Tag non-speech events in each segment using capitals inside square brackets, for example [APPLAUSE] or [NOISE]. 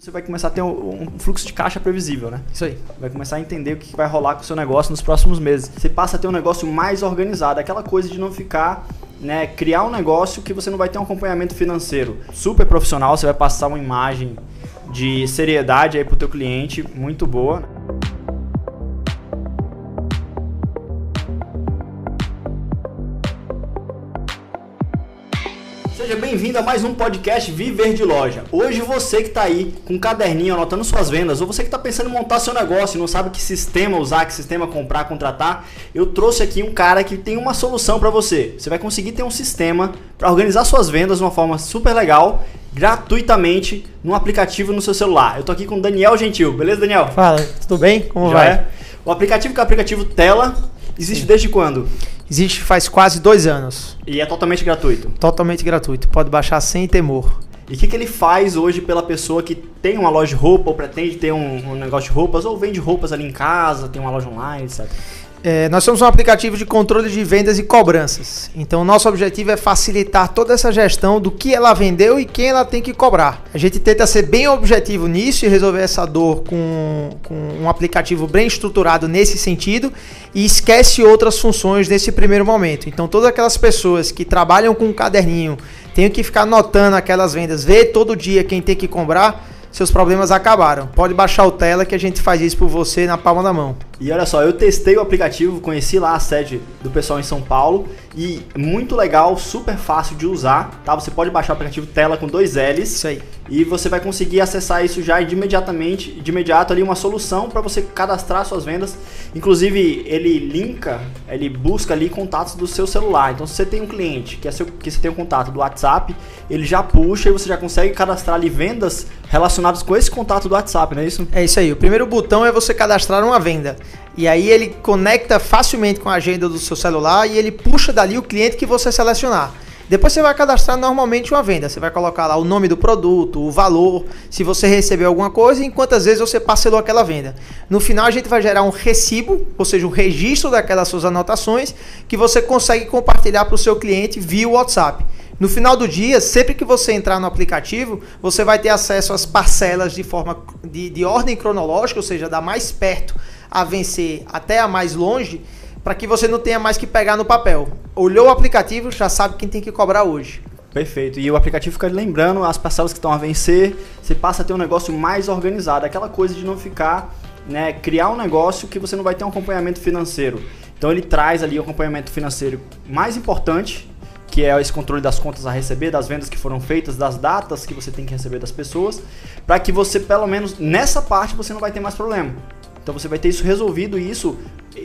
Você vai começar a ter um, fluxo de caixa previsível, né? Isso aí. Vai começar a entender o que vai rolar com o seu negócio nos próximos meses. Você passa a ter um negócio mais organizado, aquela coisa de não ficar, né, criar um negócio que você não vai ter um acompanhamento financeiro super profissional, você vai passar uma imagem de seriedade aí pro teu cliente muito boa. Seja bem-vindo a mais um podcast Viver de Loja. Hoje você que está aí com um caderninho anotando suas vendas, ou você que está pensando em montar seu negócio e não sabe que sistema usar, que sistema comprar, contratar, eu trouxe aqui um cara que tem uma solução para você. Você vai conseguir ter um sistema para organizar suas vendas de uma forma super legal, gratuitamente, num aplicativo no seu celular. Eu tô aqui com o Daniel Gentil, beleza, Daniel? Fala, tudo bem? Como Já vai? é? O aplicativo que é o aplicativo Tela existe desde quando? Existe faz quase dois anos. E é totalmente gratuito. Totalmente gratuito. Pode baixar sem temor. E o que, que ele faz hoje pela pessoa que tem uma loja de roupa ou pretende ter um, um negócio de roupas ou vende roupas ali em casa, tem uma loja online, etc. É, nós somos um aplicativo de controle de vendas e cobranças. Então, nosso objetivo é facilitar toda essa gestão do que ela vendeu e quem ela tem que cobrar. A gente tenta ser bem objetivo nisso e resolver essa dor com, com um aplicativo bem estruturado nesse sentido e esquece outras funções nesse primeiro momento. Então, todas aquelas pessoas que trabalham com um caderninho, têm que ficar anotando aquelas vendas, ver todo dia quem tem que cobrar, seus problemas acabaram. Pode baixar o Tela que a gente faz isso por você na palma da mão. E olha só, eu testei o aplicativo, conheci lá a sede do pessoal em São Paulo e muito legal, super fácil de usar, tá? Você pode baixar o aplicativo Tela com dois L's. Isso aí. E você vai conseguir acessar isso já de imediatamente, de imediato ali uma solução para você cadastrar suas vendas. Inclusive, ele linka, ele busca ali contatos do seu celular. Então, se você tem um cliente que, é seu, que você tem um contato do WhatsApp, ele já puxa e você já consegue cadastrar ali vendas relacionadas com esse contato do WhatsApp, não é isso? É isso aí. O primeiro botão é você cadastrar uma venda. E aí ele conecta facilmente com a agenda do seu celular e ele puxa dali o cliente que você selecionar. Depois você vai cadastrar normalmente uma venda. Você vai colocar lá o nome do produto, o valor, se você recebeu alguma coisa e quantas vezes você parcelou aquela venda. No final a gente vai gerar um recibo, ou seja, um registro daquelas suas anotações que você consegue compartilhar para o seu cliente via WhatsApp. No final do dia, sempre que você entrar no aplicativo, você vai ter acesso às parcelas de forma de, de ordem cronológica, ou seja, da mais perto a vencer até a mais longe, para que você não tenha mais que pegar no papel. Olhou o aplicativo, já sabe quem tem que cobrar hoje. Perfeito. E o aplicativo fica lembrando as parcelas que estão a vencer, você passa a ter um negócio mais organizado, aquela coisa de não ficar, né, criar um negócio que você não vai ter um acompanhamento financeiro. Então ele traz ali o acompanhamento financeiro mais importante, que é esse controle das contas a receber, das vendas que foram feitas, das datas que você tem que receber das pessoas, para que você pelo menos nessa parte você não vai ter mais problema. Então você vai ter isso resolvido e isso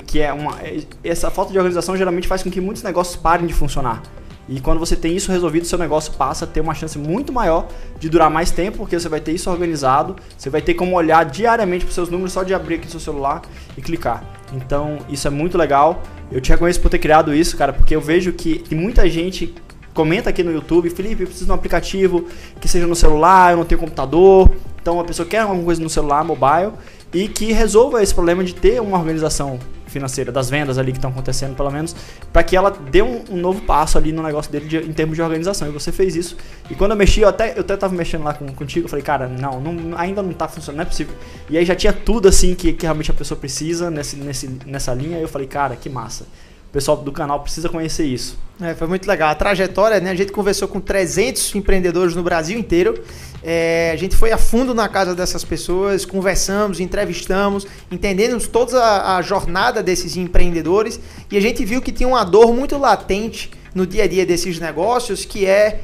que é uma essa falta de organização geralmente faz com que muitos negócios parem de funcionar. E quando você tem isso resolvido, seu negócio passa a ter uma chance muito maior de durar mais tempo, porque você vai ter isso organizado, você vai ter como olhar diariamente para os seus números só de abrir aqui seu celular e clicar. Então, isso é muito legal. Eu te reconheço por ter criado isso, cara, porque eu vejo que, que muita gente comenta aqui no YouTube, Felipe, eu preciso de um aplicativo que seja no celular, eu não tenho computador. Então, a pessoa quer alguma coisa no celular, mobile, e que resolva esse problema de ter uma organização financeira das vendas ali que estão acontecendo, pelo menos, para que ela dê um, um, novo passo ali no negócio dele de, em termos de organização. E você fez isso. E quando eu mexi, eu até, eu até tava mexendo lá com, contigo, eu falei, cara, não, não, ainda não tá funcionando, não é possível. E aí já tinha tudo assim que, que realmente a pessoa precisa nesse, nesse, nessa linha. E eu falei, cara, que massa. Pessoal do canal precisa conhecer isso. É, foi muito legal. A trajetória, né? A gente conversou com 300 empreendedores no Brasil inteiro. É, a gente foi a fundo na casa dessas pessoas, conversamos, entrevistamos, entendemos toda a, a, jornada desses empreendedores e a gente viu que tinha uma dor muito latente no dia a dia desses negócios, que é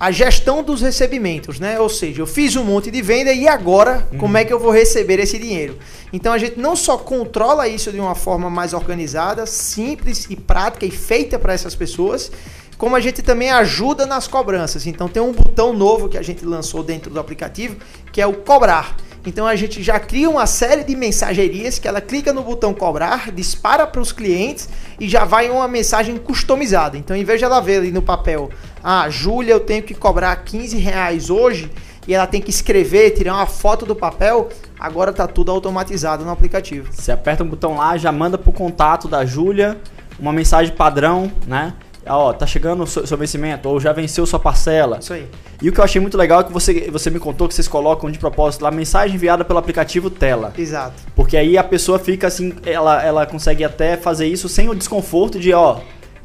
a gestão dos recebimentos, né? Ou seja, eu fiz um monte de venda e agora uhum. como é que eu vou receber esse dinheiro? Então a gente não só controla isso de uma forma mais organizada, simples e prática e feita para essas pessoas, como a gente também ajuda nas cobranças. Então tem um botão novo que a gente lançou dentro do aplicativo, que é o cobrar. Então a gente já cria uma série de mensagerias que ela clica no botão cobrar, dispara para os clientes e já vai uma mensagem customizada. Então em vez de ela ver ali no papel, ah, Júlia, eu tenho que cobrar 15 reais hoje e ela tem que escrever, tirar uma foto do papel, agora está tudo automatizado no aplicativo. Você aperta um botão lá, já manda para o contato da Júlia uma mensagem padrão, né? ó, tá chegando o seu, seu vencimento, ou já venceu sua parcela. Isso aí. E o que eu achei muito legal é que você, você me contou que vocês colocam de propósito lá mensagem enviada pelo aplicativo Tela. Exato. Porque aí a pessoa fica assim, ela, ela consegue até fazer isso sem o desconforto de, ó,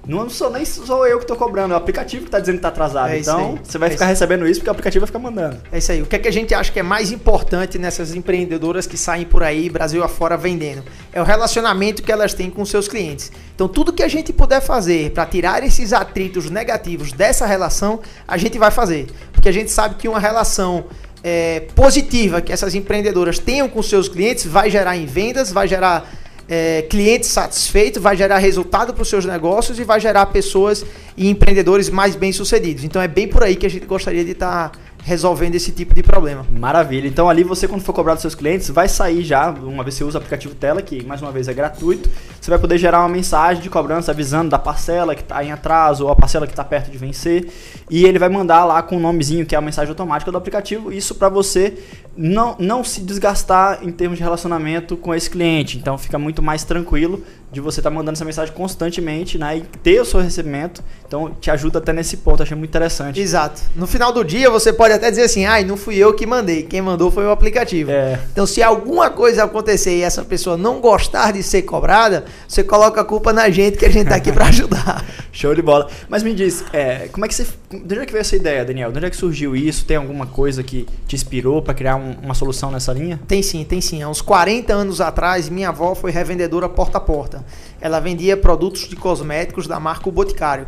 não sou nem sou eu que tô cobrando, é o aplicativo que tá dizendo que tá atrasado. É então, você vai É ficar isso. recebendo isso porque o aplicativo vai ficar mandando. É isso aí. O que, é que a gente acha que é mais importante nessas empreendedoras que saem por aí, Brasil afora, vendendo? É o relacionamento que elas têm com seus clientes. Então, tudo que a gente puder fazer para tirar esses atritos negativos dessa relação, a gente vai fazer. Porque a gente sabe que uma relação é, positiva que essas empreendedoras tenham com seus clientes vai gerar em vendas, vai gerar é, cliente satisfeito, vai gerar resultado para os seus negócios e vai gerar pessoas e empreendedores mais bem-sucedidos. Então é bem por aí que a gente gostaria de estar resolvendo esse tipo de problema. Maravilha. Então ali você, quando for cobrar dos seus clientes, vai sair já, uma vez você usa o aplicativo Tela, que mais uma vez é gratuito, você vai poder gerar uma mensagem de cobrança avisando da parcela que está em atraso ou a parcela que está perto de vencer. E ele vai mandar lá com o nomezinho, que é a mensagem automática do aplicativo, isso para você não, não se desgastar em termos de relacionamento com esse cliente. Então fica muito mais tranquilo de você estar mandando essa mensagem constantemente né, e ter o seu recebimento. Então te ajuda até nesse ponto, achei muito interessante. Exato. No final do dia você pode até dizer assim: ai, não fui eu que mandei, quem mandou foi o aplicativo. É. Então, se alguma coisa acontecer e essa pessoa não gostar de ser cobrada, você coloca a culpa na gente que a gente tá aqui para [LAUGHS] ajudar. Show de bola. Mas me diz, é, como é que você. De onde é que veio essa ideia, Daniel? De onde é que surgiu isso? Tem alguma coisa que te inspirou para criar um- uma solução nessa linha? Tem sim, tem sim. Há uns 40 anos atrás, minha avó foi revendedora porta a porta. Ela vendia produtos de cosméticos da marca O Boticário.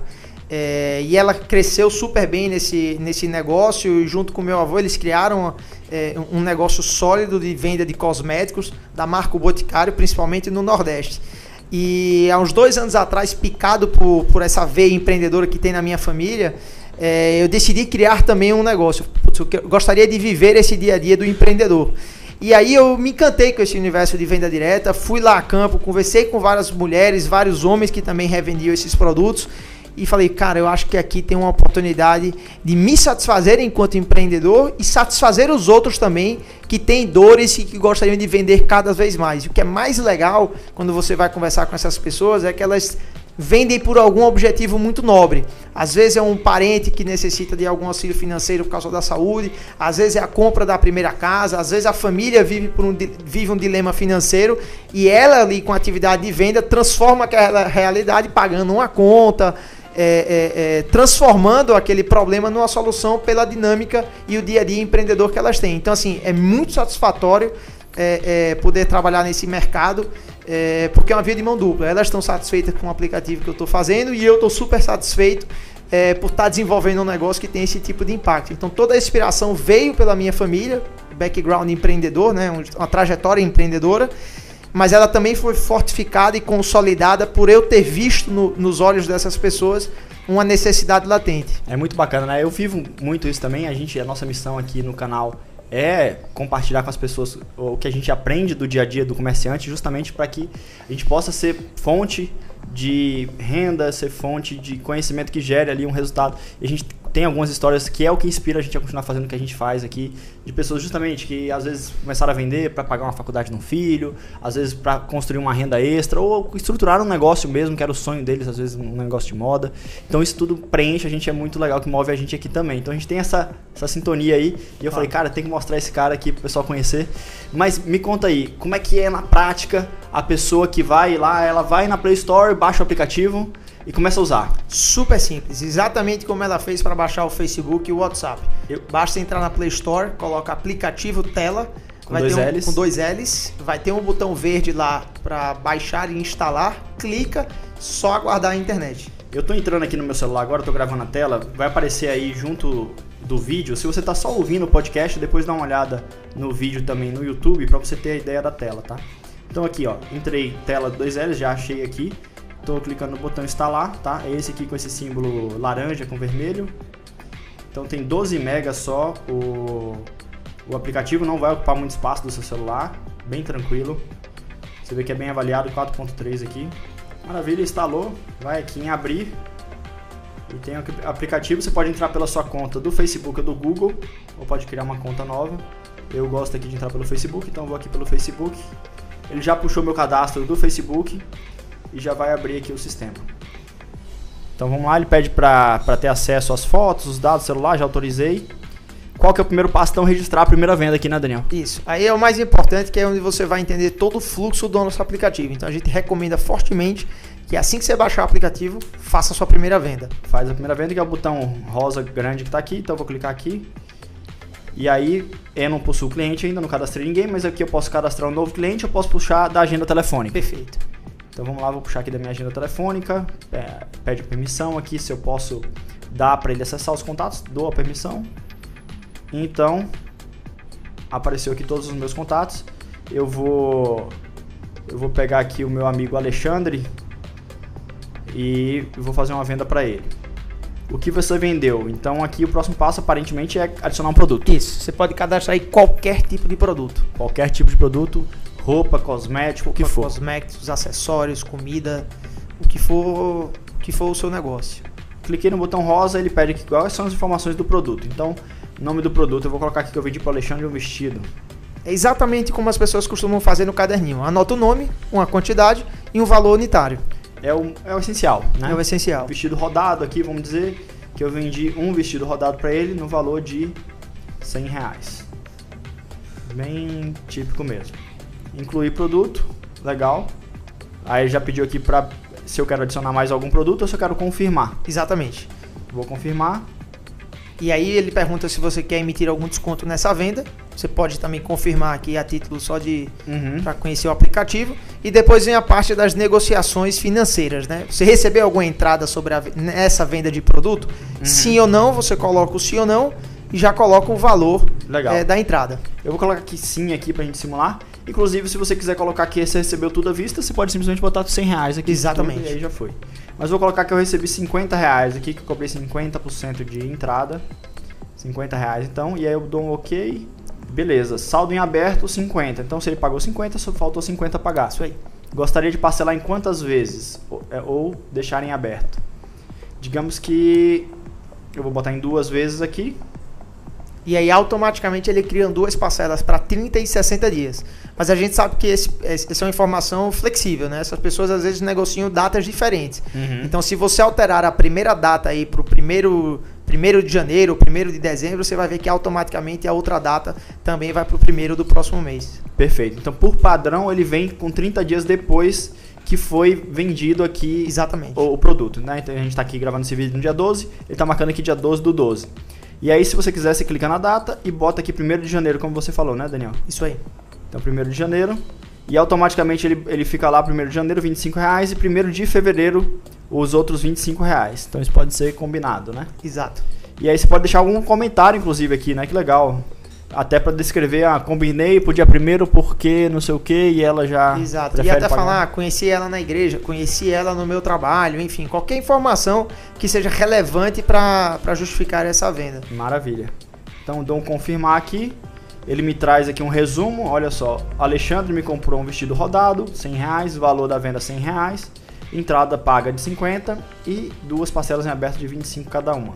É, e ela cresceu super bem nesse, nesse negócio e junto com meu avô eles criaram é, um negócio sólido de venda de cosméticos da marca O Boticário, principalmente no Nordeste. E há uns dois anos atrás, picado por, por essa veia empreendedora que tem na minha família, é, eu decidi criar também um negócio. Putz, eu gostaria de viver esse dia a dia do empreendedor. E aí eu me encantei com esse universo de venda direta, fui lá a campo, conversei com várias mulheres, vários homens que também revendiam esses produtos e falei, cara, eu acho que aqui tem uma oportunidade de me satisfazer enquanto empreendedor e satisfazer os outros também que têm dores e que gostariam de vender cada vez mais. E o que é mais legal quando você vai conversar com essas pessoas é que elas vendem por algum objetivo muito nobre. Às vezes é um parente que necessita de algum auxílio financeiro por causa da saúde, às vezes é a compra da primeira casa, às vezes a família vive, por um, vive um dilema financeiro e ela ali com atividade de venda transforma aquela realidade pagando uma conta, é, é, é, transformando aquele problema numa solução pela dinâmica e o dia a dia empreendedor que elas têm. Então, assim, é muito satisfatório é, é, poder trabalhar nesse mercado, é, porque é uma via de mão dupla. Elas estão satisfeitas com o aplicativo que eu estou fazendo e eu estou super satisfeito é, por estar desenvolvendo um negócio que tem esse tipo de impacto. Então, toda a inspiração veio pela minha família, background empreendedor, né, um- uma trajetória empreendedora mas ela também foi fortificada e consolidada por eu ter visto no- nos olhos dessas pessoas uma necessidade latente. É muito bacana, né? Eu vivo muito isso também. A gente, a nossa missão aqui no canal é compartilhar com as pessoas o que a gente aprende do dia a dia do comerciante, justamente para que a gente possa ser fonte de renda, ser fonte de conhecimento que gere ali um resultado. E a gente tem algumas histórias que é o que inspira a gente a continuar fazendo o que a gente faz aqui, de pessoas justamente que às vezes começaram a vender para pagar uma faculdade no filho, às vezes para construir uma renda extra ou estruturar um negócio mesmo, que era o sonho deles, às vezes um negócio de moda. Então isso tudo preenche, a gente é muito legal que move a gente aqui também. Então a gente tem essa, essa sintonia aí. E eu falei, cara, tem que mostrar esse cara aqui pro pessoal conhecer. Mas me conta aí, como é que é na prática a pessoa que vai lá, ela vai na Play Store, baixa o aplicativo e começa a usar. Super simples, exatamente como ela fez para baixar o Facebook e o WhatsApp. Eu- Basta entrar na Play Store, coloca aplicativo tela, Com vai dois ter um, Ls. com dois L's, vai ter um botão verde lá para baixar e instalar, clica, só aguardar a internet. Eu tô entrando aqui no meu celular agora, tô gravando a tela, vai aparecer aí junto do vídeo. Se você tá só ouvindo o podcast, depois dá uma olhada no vídeo também no YouTube para você ter a ideia da tela, tá? Então aqui, ó, entrei tela 2L, já achei aqui. Tô clicando no botão instalar, tá? É esse aqui com esse símbolo laranja com vermelho. Então tem 12 megas só o, o aplicativo, não vai ocupar muito espaço do seu celular, bem tranquilo. Você vê que é bem avaliado, 4.3 aqui. Maravilha, instalou, vai aqui em abrir. E tem o aplicativo, você pode entrar pela sua conta do Facebook ou do Google, ou pode criar uma conta nova. Eu gosto aqui de entrar pelo Facebook, então vou aqui pelo Facebook. Ele já puxou meu cadastro do Facebook e já vai abrir aqui o sistema. Então vamos lá, ele pede para ter acesso às fotos, os dados do celular, já autorizei. Qual que é o primeiro passo? Então registrar a primeira venda aqui, né, Daniel? Isso. Aí é o mais importante, que é onde você vai entender todo o fluxo do nosso aplicativo. Então a gente recomenda fortemente que assim que você baixar o aplicativo, faça a sua primeira venda. Faz a primeira venda, que é o botão rosa grande que está aqui. Então eu vou clicar aqui. E aí, eu não possuo cliente ainda, não cadastrei ninguém, mas aqui eu posso cadastrar um novo cliente, eu posso puxar da agenda telefônica. Perfeito. Então vamos lá, vou puxar aqui da minha agenda telefônica, é, pede permissão aqui se eu posso dar para ele acessar os contatos, dou a permissão. Então, apareceu aqui todos os meus contatos. Eu vou eu vou pegar aqui o meu amigo Alexandre e vou fazer uma venda para ele o que você vendeu. Então aqui o próximo passo aparentemente é adicionar um produto. Isso, você pode cadastrar aí qualquer tipo de produto. Qualquer tipo de produto, roupa, cosmético, o que for. Cosméticos, acessórios, comida, o que for, o que for o seu negócio. Cliquei no botão rosa, ele pede aqui quais são as informações do produto. Então, nome do produto, eu vou colocar aqui que eu vendi para o Alexandre um vestido. É exatamente como as pessoas costumam fazer no caderninho. Anota o nome, uma quantidade e um valor unitário é o, é o essencial, né? É o essencial. Vestido rodado aqui, vamos dizer que eu vendi um vestido rodado para ele no valor de 100 reais. Bem típico mesmo. Incluir produto, legal. Aí já pediu aqui para se eu quero adicionar mais algum produto ou se eu quero confirmar. Exatamente. Vou confirmar. E aí ele pergunta se você quer emitir algum desconto nessa venda. Você pode também confirmar aqui a título só de uhum. para conhecer o aplicativo. E depois vem a parte das negociações financeiras, né? Você recebeu alguma entrada sobre a, essa venda de produto? Uhum. Sim ou não, você coloca o sim ou não e já coloca o valor é, da entrada. Eu vou colocar aqui sim aqui para a gente simular. Inclusive, se você quiser colocar que você recebeu tudo à vista, você pode simplesmente botar 100 reais aqui. Exatamente. Tudo, e aí já foi. Mas vou colocar que eu recebi 50 reais aqui, que eu cobrei 50% de entrada. 50 reais então. E aí eu dou um ok Beleza, saldo em aberto 50. Então se ele pagou 50, só faltou 50 pagar. Isso aí. Gostaria de parcelar em quantas vezes? Ou, é, ou deixar em aberto? Digamos que eu vou botar em duas vezes aqui. E aí automaticamente ele cria duas parcelas para 30 e 60 dias. Mas a gente sabe que esse, essa é uma informação flexível, né? Essas pessoas às vezes negociam datas diferentes. Uhum. Então se você alterar a primeira data aí para o primeiro 1 de janeiro, 1 de dezembro, você vai ver que automaticamente a outra data também vai para o primeiro do próximo mês. Perfeito. Então, por padrão, ele vem com 30 dias depois que foi vendido aqui Exatamente. O, o produto. Né? Então, a gente está aqui gravando esse vídeo no dia 12, ele está marcando aqui dia 12 do 12. E aí, se você quiser, você clica na data e bota aqui 1 de janeiro, como você falou, né, Daniel? Isso aí. Então, 1 de janeiro. E automaticamente ele, ele fica lá 1 de janeiro, 25 reais, e 1 de fevereiro, os outros 25 reais. Então isso pode ser combinado, né? Exato. E aí você pode deixar algum comentário, inclusive, aqui, né? Que legal. Até para descrever, ah, combinei pro dia primeiro porque não sei o que e ela já. Exato. E até pagar. falar, ah, conheci ela na igreja, conheci ela no meu trabalho, enfim, qualquer informação que seja relevante para justificar essa venda. Maravilha. Então dou um confirmar aqui. Ele me traz aqui um resumo. Olha só, Alexandre me comprou um vestido rodado, 100 reais, valor da venda 100 reais, entrada paga de 50 e duas parcelas em aberto de 25 cada uma.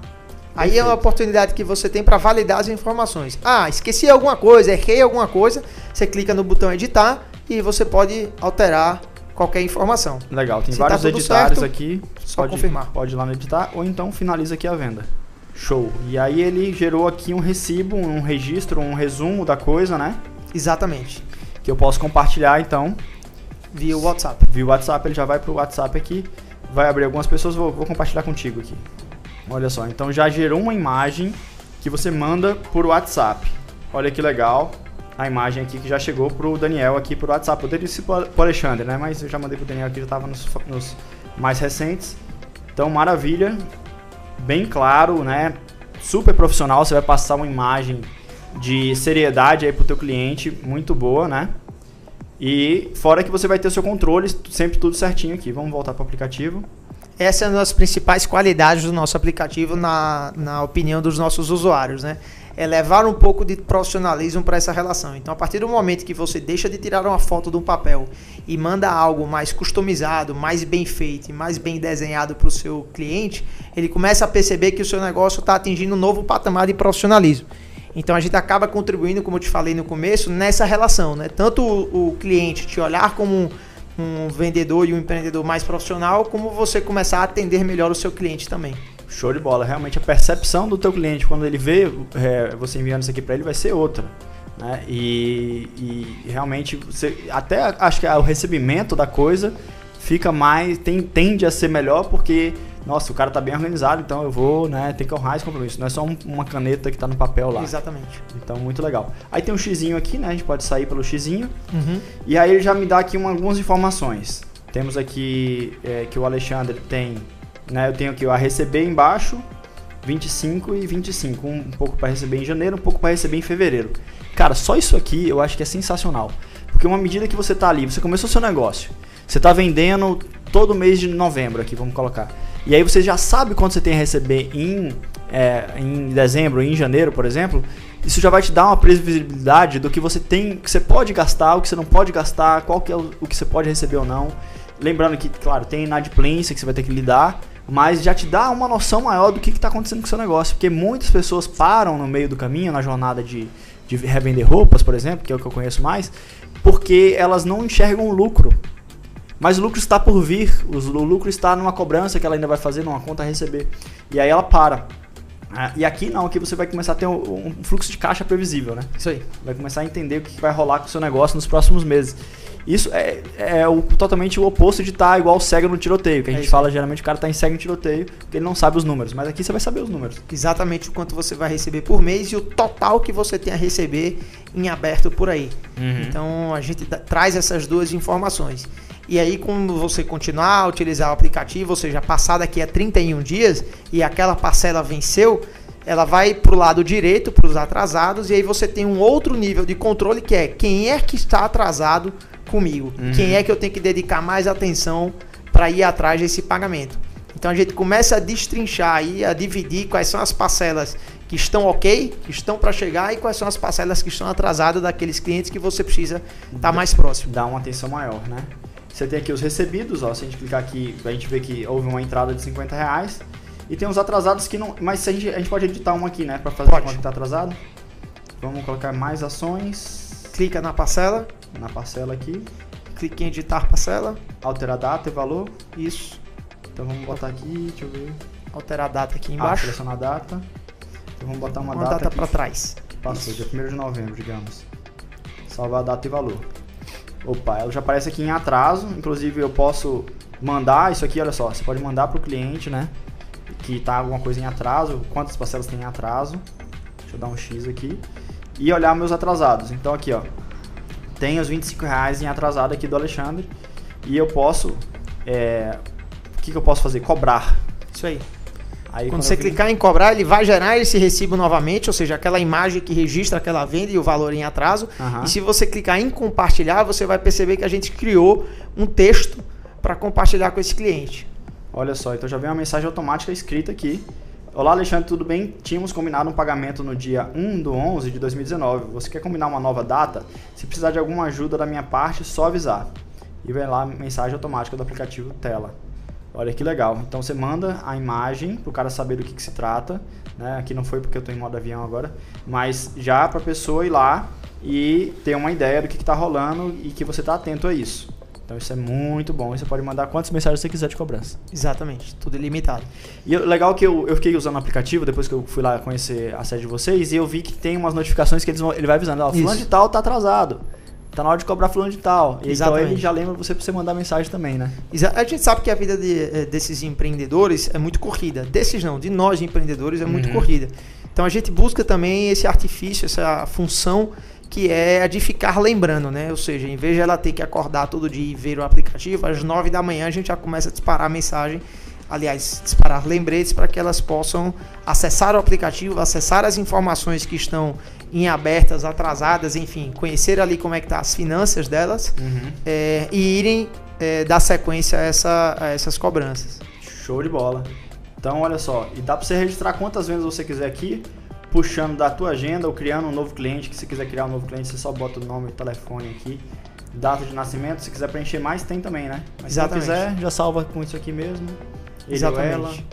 Aí é uma oportunidade que você tem para validar as informações. Ah, esqueci alguma coisa, errei alguma coisa. Você clica no botão editar e você pode alterar qualquer informação. Legal, tem Se tá vários tá editários certo, aqui. Só pode, confirmar. Pode ir lá no editar ou então finaliza aqui a venda. Show. E aí ele gerou aqui um recibo, um registro, um resumo da coisa, né? Exatamente. Que eu posso compartilhar então. Via o WhatsApp. Via o WhatsApp, ele já vai pro WhatsApp aqui. Vai abrir algumas pessoas, vou, vou compartilhar contigo aqui. Olha só, então já gerou uma imagem que você manda por WhatsApp. Olha que legal. A imagem aqui que já chegou pro Daniel aqui por WhatsApp. Poderia ser pro Alexandre, né? Mas eu já mandei pro Daniel aqui, já estava nos, nos mais recentes. Então, maravilha. Bem claro, né? Super profissional. Você vai passar uma imagem de seriedade aí pro teu cliente. Muito boa, né? E fora que você vai ter o seu controle, sempre tudo certinho aqui. Vamos voltar para o aplicativo. Essa é uma das principais qualidades do nosso aplicativo, na, na opinião dos nossos usuários, né? É levar um pouco de profissionalismo para essa relação. Então, a partir do momento que você deixa de tirar uma foto de um papel e manda algo mais customizado, mais bem feito e mais bem desenhado para o seu cliente, ele começa a perceber que o seu negócio está atingindo um novo patamar de profissionalismo. Então a gente acaba contribuindo, como eu te falei no começo, nessa relação, né? Tanto o, o cliente te olhar como um, vendedor e um empreendedor mais profissional, como você começar a atender melhor o seu cliente também. Show de bola. Realmente a percepção do teu cliente quando ele vê é, você enviando isso aqui para ele vai ser outra. Né? E, e, realmente você até acho que o recebimento da coisa fica mais tem, tende a ser melhor porque nossa, o cara tá bem organizado, então eu vou, né, tem que honrar esse compromisso. Não é só um, uma caneta que tá no papel lá. Exatamente. Então, muito legal. Aí tem um xizinho aqui, né, a gente pode sair pelo xizinho. Uhum. E aí ele já me dá aqui uma, algumas informações. Temos aqui é, que o Alexandre tem, né, eu tenho aqui a receber embaixo, 25 e 25. Um, um pouco para receber em janeiro, um pouco para receber em fevereiro. Cara, só isso aqui eu acho que é sensacional. Porque uma medida que você tá ali, você começou seu negócio, você tá vendendo todo mês de novembro aqui, vamos colocar. E aí você já sabe quanto você tem a receber em, é, em dezembro, em janeiro, por exemplo. Isso já vai te dar uma previsibilidade do que você tem, que você pode gastar, o que você não pode gastar, qual que é o, o que você pode receber ou não. Lembrando que, claro, tem inadimplência que você vai ter que lidar, mas já te dá uma noção maior do que está acontecendo com o seu negócio. Porque muitas pessoas param no meio do caminho, na jornada de, de revender roupas, por exemplo, que é o que eu conheço mais, porque elas não enxergam lucro. Mas o lucro está por vir, o lucro está numa cobrança que ela ainda vai fazer, numa conta a receber. E aí ela para. Ah, e aqui não, aqui você vai começar a ter um, um, fluxo de caixa previsível, né? Isso aí. Vai começar a entender o que vai rolar com o seu negócio nos próximos meses. Isso é, é o, totalmente o oposto de estar tá igual cego no tiroteio, que a é gente fala geralmente o cara está em cego no tiroteio, porque ele não sabe os números, mas aqui você vai saber os números. Exatamente o quanto você vai receber por mês e o total que você tem a receber em aberto por aí. Uhum. Então a gente traz essas duas informações. E aí, quando você continuar a utilizar o aplicativo, ou seja, passar daqui a 31 dias e aquela parcela venceu, ela vai para o lado direito, para os atrasados, e aí você tem um outro nível de controle que é quem é que está atrasado comigo, uhum. quem é que eu tenho que dedicar mais atenção para ir atrás desse pagamento. Então a gente começa a destrinchar aí, a dividir quais são as parcelas que estão ok, que estão para chegar e quais são as parcelas que estão atrasadas daqueles clientes que você precisa estar tá mais próximo. Dá uma atenção maior, né? Você tem aqui os recebidos, ó, se a gente clicar aqui, a gente vê que houve uma entrada de 50 reais. E tem os atrasados que não. Mas a gente, a gente pode editar um aqui, né? Para fazer pode. quanto está atrasado. Vamos colocar mais ações. Clica na parcela. Na parcela aqui. Clique em editar parcela. Alterar data e valor. Isso. Então vamos botar aqui, deixa eu ver. Alterar a data aqui embaixo. Ah, selecionar a data. Então vamos botar uma, uma data, data para trás. Passou, Isso. dia 1 de novembro, digamos. Salvar a data e valor. Opa, ela já aparece aqui em atraso. Inclusive eu posso mandar isso aqui, olha só, você pode mandar para o cliente, né? Que tá alguma coisa em atraso, quantas parcelas tem em atraso. Deixa eu dar um X aqui. E olhar meus atrasados. Então aqui, ó, tem os 25 reais em atrasado aqui do Alexandre. E eu posso, é, o que, que eu posso fazer? Cobrar. Isso aí. Aí, quando, quando você clicar em cobrar, ele vai gerar esse recibo novamente, ou seja, aquela imagem que registra aquela venda e o valor em atraso. Uhum. E se você clicar em compartilhar, você vai perceber que a gente criou um texto para compartilhar com esse cliente. Olha só, então já vem uma mensagem automática escrita aqui. Olá Alexandre, tudo bem? Tínhamos combinado um pagamento no dia 1 do 11 de 2019. Você quer combinar uma nova data? Se precisar de alguma ajuda da minha parte, só avisar. E vem lá mensagem automática do aplicativo Tela. Olha que legal. Então você manda a imagem para o cara saber do que, que se trata. Né? Aqui não foi porque eu estou em modo avião agora, mas já para a pessoa ir lá e ter uma ideia do que está rolando e que você está atento a isso. Então isso é muito bom. E você pode mandar quantas mensagens você quiser de cobrança. Exatamente, tudo ilimitado. E o legal é que eu, eu fiquei usando o aplicativo depois que eu fui lá conhecer a sede de vocês e eu vi que tem umas notificações que eles, ele vai avisando, ó, oh, fulano de tal tá atrasado tá na hora de cobrar fulano de tal. E então ele já lembra você pra você mandar mensagem também, né? A gente sabe que a vida de, eh, desses empreendedores é muito corrida. Desses não, de nós empreendedores é muito uhum. corrida. Então a gente busca também esse artifício, essa função que é a de ficar lembrando, né? Ou seja, em vez de ela ter que acordar todo dia e ver o aplicativo, às 9 da manhã a gente já começa a disparar a mensagem aliás, disparar lembretes para que elas possam acessar o aplicativo, acessar as informações que estão em abertas, atrasadas, enfim, conhecer ali como é que tá as finanças delas uhum. é, e irem é, dar sequência a, essa, a essas cobranças. Show de bola. Então, olha só, e dá para você registrar quantas vezes você quiser aqui, puxando da tua agenda ou criando um novo cliente, que se quiser criar um novo cliente, você só bota o nome e telefone aqui, data de nascimento, se quiser preencher mais, tem também, né? Mas Exatamente. se quiser, já salva com isso aqui mesmo. Exatamente.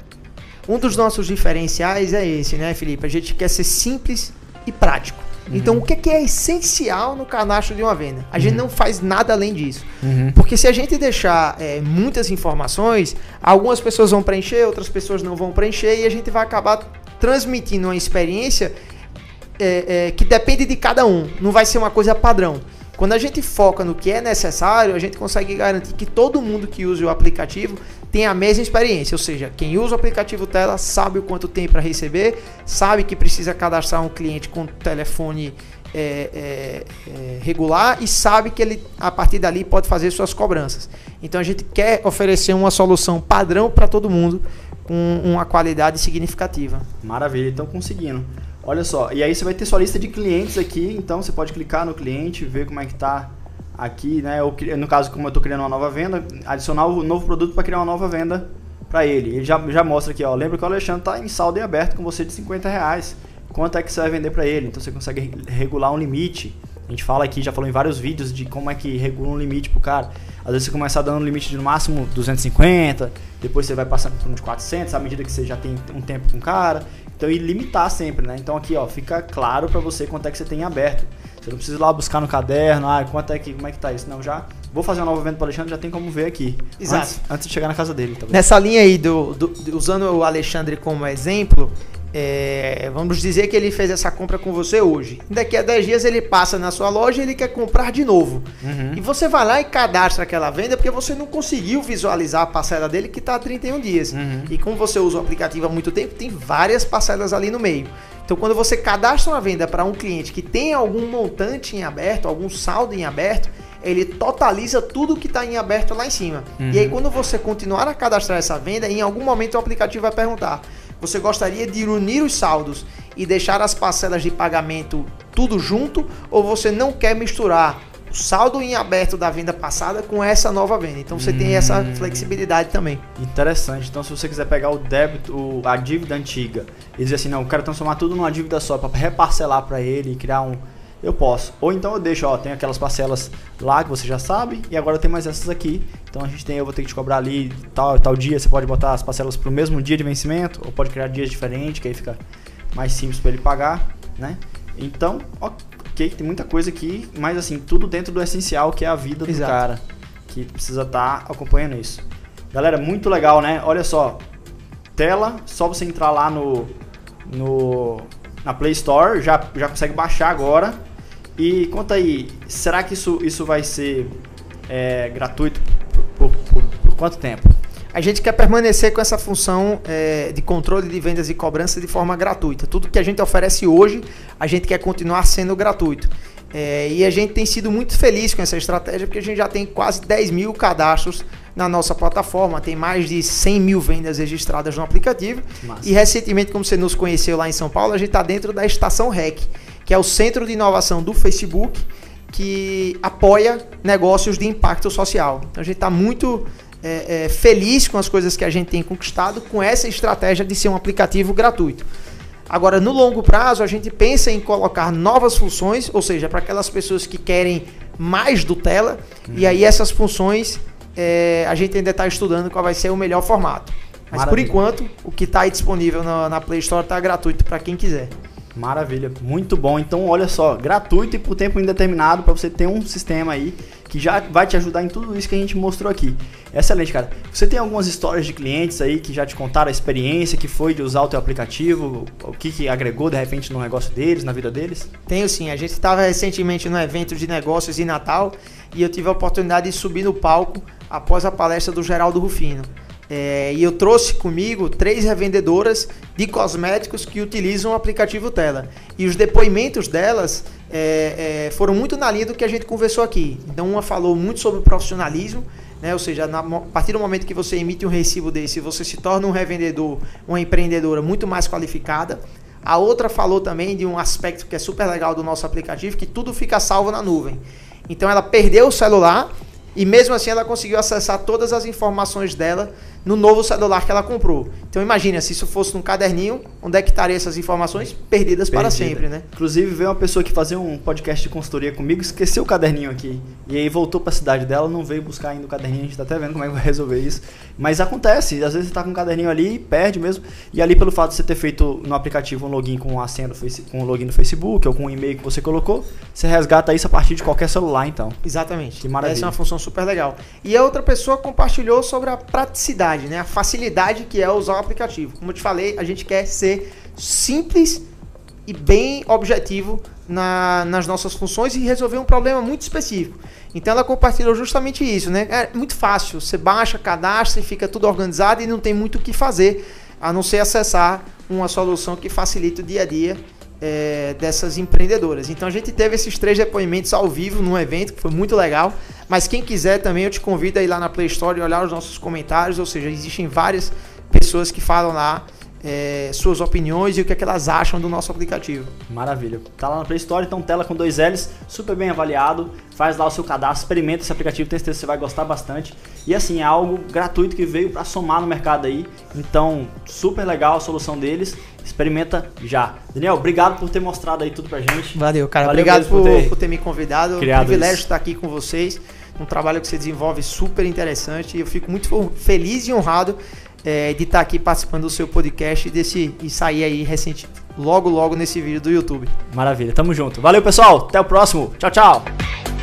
Um dos nossos diferenciais é esse, né, Felipe? A gente quer ser simples e prático. Uhum. Então, o que é, que é essencial no cadastro de uma venda? A uhum. gente não faz nada além disso. Uhum. Porque se a gente deixar é, muitas informações, algumas pessoas vão preencher, outras pessoas não vão preencher, e a gente vai acabar transmitindo uma experiência é, é, que depende de cada um. Não vai ser uma coisa padrão. Quando a gente foca no que é necessário, a gente consegue garantir que todo mundo que use o aplicativo tem a mesma experiência. Ou seja, quem usa o aplicativo Tela sabe o quanto tem para receber, sabe que precisa cadastrar um cliente com telefone é, é, é, regular e sabe que ele a partir dali pode fazer suas cobranças. Então a gente quer oferecer uma solução padrão para todo mundo com uma qualidade significativa. Maravilha, estão conseguindo. Olha só, e aí você vai ter sua lista de clientes aqui, então você pode clicar no cliente, ver como é que tá aqui, né? Ou, no caso, como eu estou criando uma nova venda, adicionar o um novo produto para criar uma nova venda para ele. Ele já, já mostra aqui, ó. Lembra que o Alexandre está em saldo e aberto com você de 50 reais. Quanto é que você vai vender para ele? Então você consegue regular um limite. A gente fala aqui, já falou em vários vídeos de como é que regula um limite pro cara. Às vezes você começa dando um limite de no máximo 250, depois você vai passando por um de 400 à medida que você já tem um tempo com o cara. Então, e limitar sempre, né? Então aqui, ó, fica claro para você quanto é que você tem aberto. Você não precisa ir lá buscar no caderno, ah, quanto é que, como é que tá isso? Não, já vou fazer uma nova venda para Alexandre, já tem como ver aqui. Exato. Antes, antes de chegar na casa dele, tá? Nessa linha aí do, do, do usando o Alexandre como exemplo, é, vamos dizer que ele fez essa compra com você hoje. Daqui a 10 dias ele passa na sua loja e ele quer comprar de novo. Uhum. E você vai lá e cadastra aquela venda porque você não conseguiu visualizar a parcela dele que está a 31 dias. Uhum. E como você usa o aplicativo há muito tempo, tem várias parcelas ali no meio. Então, quando você cadastra uma venda para um cliente que tem algum montante em aberto, algum saldo em aberto, ele totaliza tudo que está em aberto lá em cima. Uhum. E aí, quando você continuar a cadastrar essa venda, em algum momento o aplicativo vai perguntar: você gostaria de unir os saldos e deixar as parcelas de pagamento tudo junto ou você não quer misturar o saldo em aberto da venda passada com essa nova venda? Então você hum. tem essa hum. flexibilidade também. Interessante. Então se você quiser pegar o débito, a dívida antiga e dizer assim, não, eu quero transformar tudo numa dívida só para reparcelar para ele e criar um eu posso. Ou então eu deixo, ó, tem aquelas parcelas lá que você já sabe, e agora tem mais essas aqui. Então a gente tem, eu vou ter que te cobrar ali tal tal dia, você pode botar as parcelas pro mesmo dia de vencimento, ou pode criar dias diferentes, que aí fica mais simples para ele pagar, né? Então, ok, tem muita coisa aqui, mas assim, tudo dentro do essencial que é a vida do Exato. cara, que precisa estar tá acompanhando isso. Galera, muito legal, né? Olha só, tela, só você entrar lá no, no na Play Store, já, já consegue baixar agora e conta aí, será que isso, isso vai ser é, gratuito por, por, por, quanto tempo? A gente quer permanecer com essa função é, de controle de vendas e cobrança de forma gratuita. Tudo que a gente oferece hoje, a gente quer continuar sendo gratuito. É, e a gente tem sido muito feliz com essa estratégia, porque a gente já tem quase 10 mil cadastros na nossa plataforma, tem mais de 100 mil vendas registradas no aplicativo. Massa. E recentemente, como você nos conheceu lá em São Paulo, a gente está dentro da Estação REC que é o Centro de Inovação do Facebook, que apoia negócios de impacto social. Então a gente está muito é, é, feliz com as coisas que a gente tem conquistado com essa estratégia de ser um aplicativo gratuito. Agora, no longo prazo, a gente pensa em colocar novas funções, ou seja, para aquelas pessoas que querem mais do tela, uhum. e aí essas funções é, a gente ainda está estudando qual vai ser o melhor formato. Mas Maravilha. por enquanto, o que está disponível na, na Play Store está gratuito para quem quiser. Maravilha, muito bom. Então, olha só, gratuito e por tempo indeterminado para você ter um sistema aí que já vai te ajudar em tudo isso que a gente mostrou aqui. Excelente, cara. Você tem algumas histórias de clientes aí que já te contaram a experiência que foi de usar o teu aplicativo, o que, que agregou de repente no negócio deles, na vida deles? Tenho sim. A gente estava recentemente no evento de negócios em Natal e eu tive a oportunidade de subir no palco após a palestra do Geraldo Rufino. É, e eu trouxe comigo três revendedoras de cosméticos que utilizam o aplicativo Tela. E os depoimentos delas é, é, foram muito na linha do que a gente conversou aqui. Então, uma falou muito sobre profissionalismo, né? ou seja, na, a partir do momento que você emite um recibo desse, você se torna um revendedor, uma empreendedora muito mais qualificada. A outra falou também de um aspecto que é super legal do nosso aplicativo, que tudo fica salvo na nuvem. Então, ela perdeu o celular e mesmo assim ela conseguiu acessar todas as informações dela no novo celular que ela comprou. Então imagina, se isso fosse num caderninho, onde é que estariam essas informações? Perdidas Perdida. para sempre, né? Inclusive, veio uma pessoa que fazia um podcast de consultoria comigo, esqueceu o caderninho aqui. E aí voltou para a cidade dela, não veio buscar ainda o caderninho, a gente tá até vendo como é que vai resolver isso. Mas acontece, às vezes você tá com o caderninho ali, perde mesmo. E ali pelo fato de você ter feito no aplicativo um login com a senha do com o login no Facebook ou com o e-mail que você colocou, você resgata isso a partir de qualquer celular, então. Exatamente. Que maravilha. Essa é uma função super legal. E a outra pessoa compartilhou sobre a praticidade, né? A facilidade que é usar o aplicativo. Como eu te falei, a gente quer ser simples e bem objetivo na, nas nossas funções e resolver um problema muito específico. Então ela compartilhou justamente isso, né? É muito fácil, você baixa, cadastra e fica tudo organizado e não tem muito o que fazer, a não ser acessar uma solução que facilite o dia a dia é, dessas empreendedoras. Então a gente teve esses três depoimentos ao vivo num evento que foi muito legal. Mas quem quiser também eu te convido a ir lá na Play Store e olhar os nossos comentários, ou seja, existem várias pessoas que falam lá é, suas opiniões e o que, é que elas acham do nosso aplicativo. Maravilha. Tá lá na Play Store, então tela com dois L's, super bem avaliado. Faz lá o seu cadastro, experimenta esse aplicativo, tenho certeza que você vai gostar bastante. E assim, é algo gratuito que veio para somar no mercado aí. Então, super legal a solução deles. Experimenta já. Daniel, obrigado por ter mostrado aí tudo pra gente. Valeu, cara. Valeu obrigado por ter, por ter, me convidado. É um privilégio isso. estar aqui com vocês. Um trabalho que você desenvolve super interessante. E eu fico muito feliz e honrado é, de estar tá aqui participando do seu podcast e, desse, e sair aí recente, logo, logo nesse vídeo do YouTube. Maravilha, tamo junto. Valeu, pessoal. Até o próximo. Tchau, tchau.